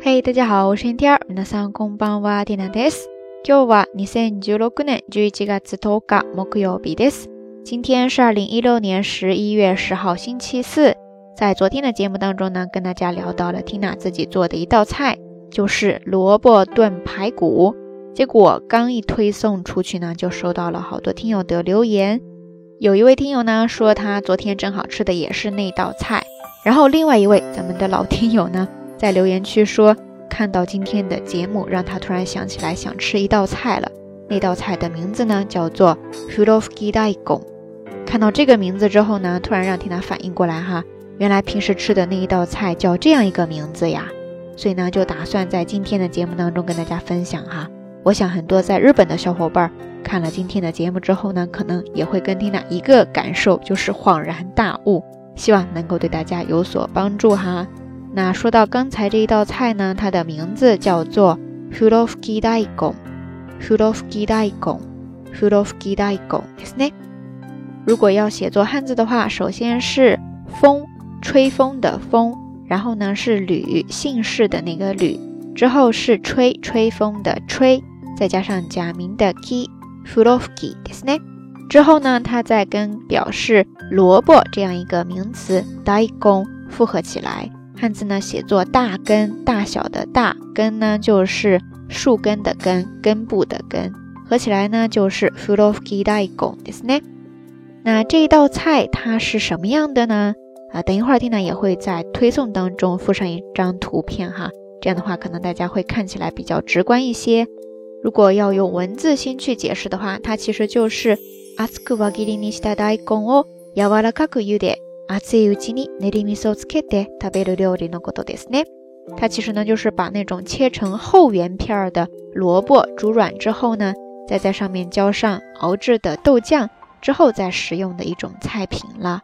嘿，大家好，我是天天。皆さんこんばんは、ティナです。今日は二千十六年十一月十日木曜日です。今天是二零一六年十一月十号星期四。在昨天的节目当中呢，跟大家聊到了 Tina 自己做的一道菜，就是萝卜炖排骨。结果刚一推送出去呢，就收到了好多听友的留言。有一位听友呢说，他昨天正好吃的也是那道菜。然后另外一位咱们的老听友呢， 在留言区说，看到今天的节目，让他突然想起来想吃一道菜了。那道菜的名字呢叫做 h u d o f g i d a i g o n。看到这个名字之后呢，突然让 Tina 反应过来哈，原来平时吃的那一道菜叫这样一个名字呀。所以呢，就打算在今天的节目当中跟大家分享哈。我想很多在日本的小伙伴看了今天的节目之后呢，可能也会跟 Tina 一个感受，就是恍然大悟。希望能够对大家有所帮助哈。那说到刚才这一道菜呢，它的名字叫做 Fulovki Daikon。Fulovki Daikon，Fulovki Daikon，ですね。如果要写作汉字的话，首先是风，吹风的风，然后呢是吕，姓氏的那个吕，之后是吹，吹风的吹，再加上假名的 ki，Fulovki，ですね。之后呢，它再跟表示萝卜这样一个名词 daikon 复合起来， 汉字呢写作大根，大小的大根呢就是树根的根，根部的根，合起来呢就是 fulovki daikon，ですね。那这一道菜它是什么样的呢？啊，等一会儿听呢也会在推送当中附上一张图片哈，这样的话可能大家会看起来比较直观一些。如果要用文字先去解释的话，它其实就是。熱く輪切りにした大根を柔らかく茹で、 熱いうちに練り味噌をつけて食べる料理のことですね。它其实呢就是把那种切成厚圆片的萝卜煮软之后呢，再在上面浇上熬制的豆酱之后再食用的一种菜品了。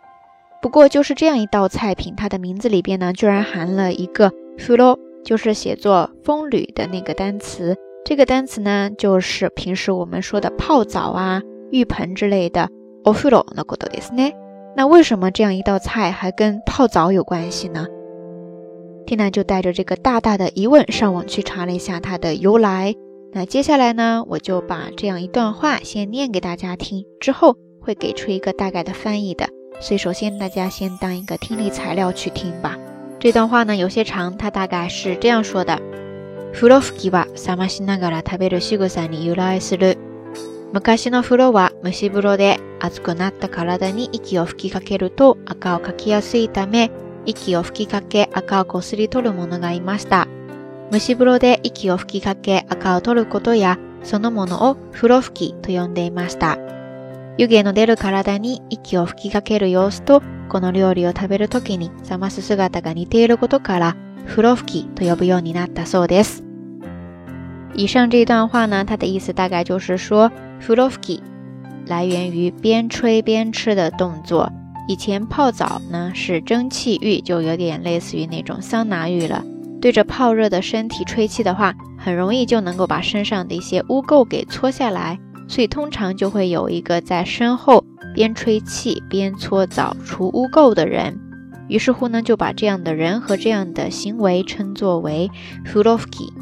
不过就是这样一道菜品，它的名字里边呢居然含了一个 fulo，就是写作风吕的那个单词。这个单词呢就是平时我们说的泡澡啊。浴盆之类的。お風呂のことですね。 那为什么这样一道菜还跟泡澡有关系呢？Tina 就带着这个大大的疑问上网去查了一下它的由来。那接下来呢，我就把这样一段话先念给大家听，之後会给出一个大概的翻译的。所以首先大家先当一个听力材料去听吧。这段话呢有些长，它大概是这样说的：風呂吹きは冷ましながら食べる仕草に由来する。 昔の風呂は蒸し風呂で熱くなった体に息を吹きかけると赤をかきやすいため、息を吹きかけ赤をこすり取る者がいました。蒸し風呂で息を吹きかけ赤を取ることや、そのものを風呂吹きと呼んでいました。湯気の出る体に息を吹きかける様子と、この料理を食べるときに冷ます姿が似ていることから、風呂吹きと呼ぶようになったそうです。以上这一段话呢，它的意思大概就是说 f u l o f k i 来源于边吹边吃的动作。以前泡澡呢是蒸汽浴，就有点类似于那种桑拿浴了。对着泡热的身体吹气的话，很容易就能够把身上的一些污垢给搓下来。所以通常就会有一个在身后边吹气边搓澡除污垢的人。于是乎呢，就把这样的人和这样的行为称作为 f u l o f k i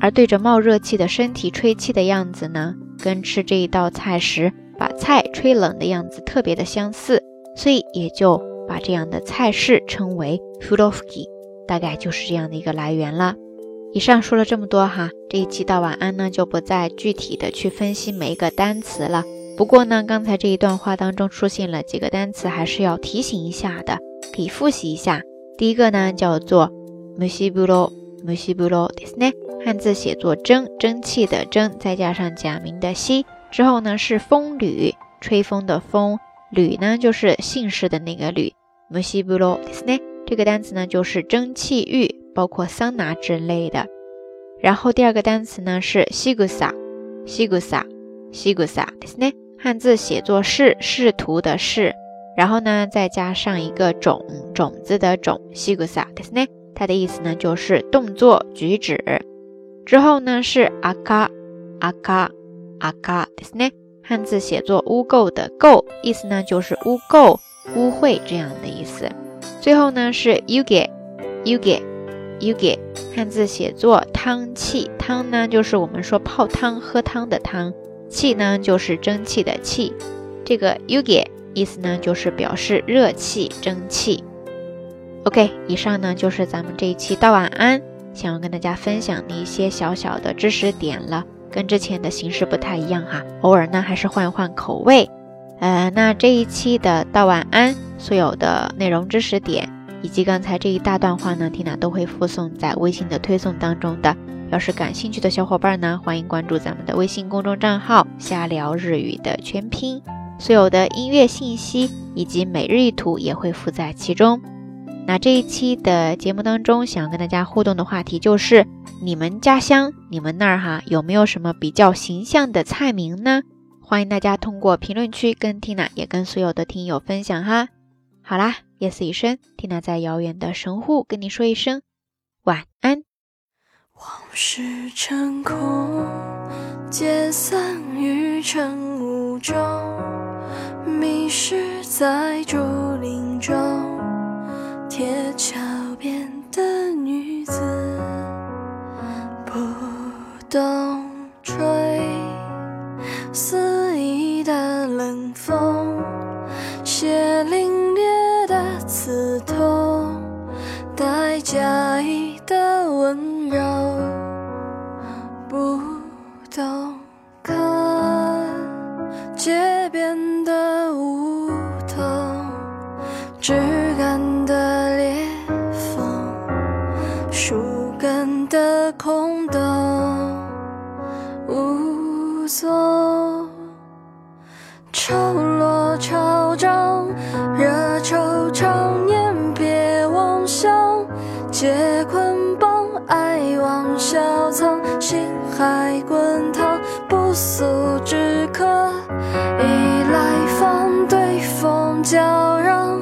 而对着冒热气的身体吹气的样子呢，跟吃这一道菜时把菜吹冷的样子特别的相似，所以也就把这样的菜式称为 fulovki，大概就是这样的一个来源了。以上说了这么多哈，这一期到晚安呢就不再具体的去分析每一个单词了。不过呢，刚才这一段话当中出现了几个单词，还是要提醒一下的，可以复习一下。第一个呢叫做 misiburo musiburo，musiburo ですね。汉字写作蒸，蒸汽的蒸，再加上假名的西，之后呢是风吕，吹风的风，吕呢就是姓氏的那个吕。ムシブロですね。这个单词呢就是蒸汽浴，包括桑拿之类的。然后第二个单词呢是シグサ，シグサ，シグサですね。汉字写作是仕途的仕，然后呢再加上一个种，种子的种，シグサですね。 它的意思呢就是动作举止。之后呢是阿卡阿卡阿卡ですね，汉字写作污垢的垢，意思呢就是污垢、污秽这样的意思。最后呢是 yuge yuge yuge 汉字写作汤气，汤呢就是我们说泡汤喝汤的汤，气呢就是蒸汽的气。这个 yugi 意思呢就是表示热气、蒸汽。 OK，以上呢就是咱们这一期道晚安，想要跟大家分享的一些小小的知识点了，跟之前的形式不太一样哈，偶尔呢还是换一换口味。呃，那这一期的道晚安所有的内容知识点。以及刚才这一大段话呢缇娜都会附送在微信的推送当中的。要是感兴趣的小伙伴呢，欢迎关注咱们的微信公众账号“瞎聊日语”的全拼，所有的音乐信息以及每日一图也会附在其中。那这一期的节目当中，想跟大家互动的话题就是：你们家乡、你们那儿哈有没有什么比较形象的菜名呢？欢迎大家通过评论区跟 Tina 也跟所有的听友分享哈。好啦。夜色已深，缇娜在遥远的神户跟你说一声晚安。往事成空，皆散于晨雾中，迷失在竹林中，铁桥边的女子，不懂吹肆意的冷风，血淋。刺痛，带假意的温柔，不的空洞，无踪，潮落潮涨，热惆怅。皆捆绑，爱往小藏，心海滚烫，不速之客，一来方对风叫嚷，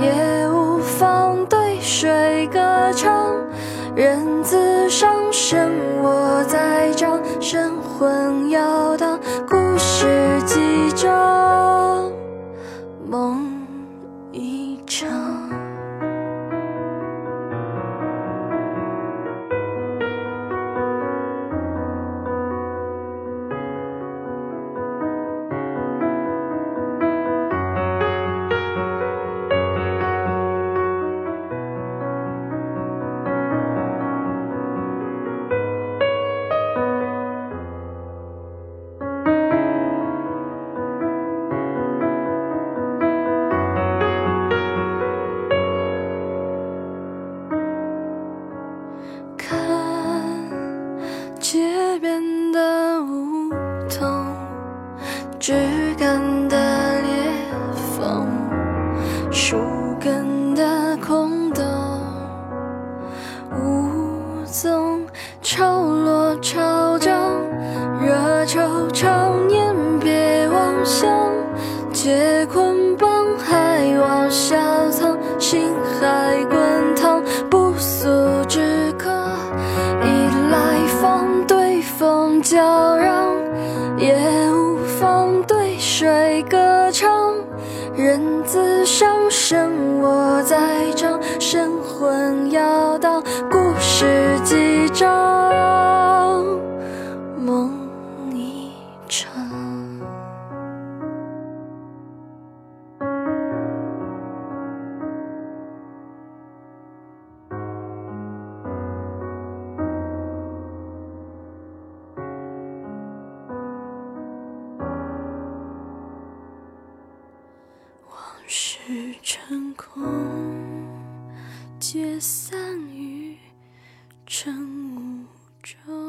也无妨对水歌唱。人自上身，我在掌，神魂摇荡，故事潮落潮涨，热惆怅念别妄想，皆捆绑还望小藏，心海滚烫，不速之客，一来方对风叫嚷，也无妨；对。水歌唱，人自伤身，我在唱，神魂摇荡，故事几章，梦一场。往事成空，皆散于晨雾中。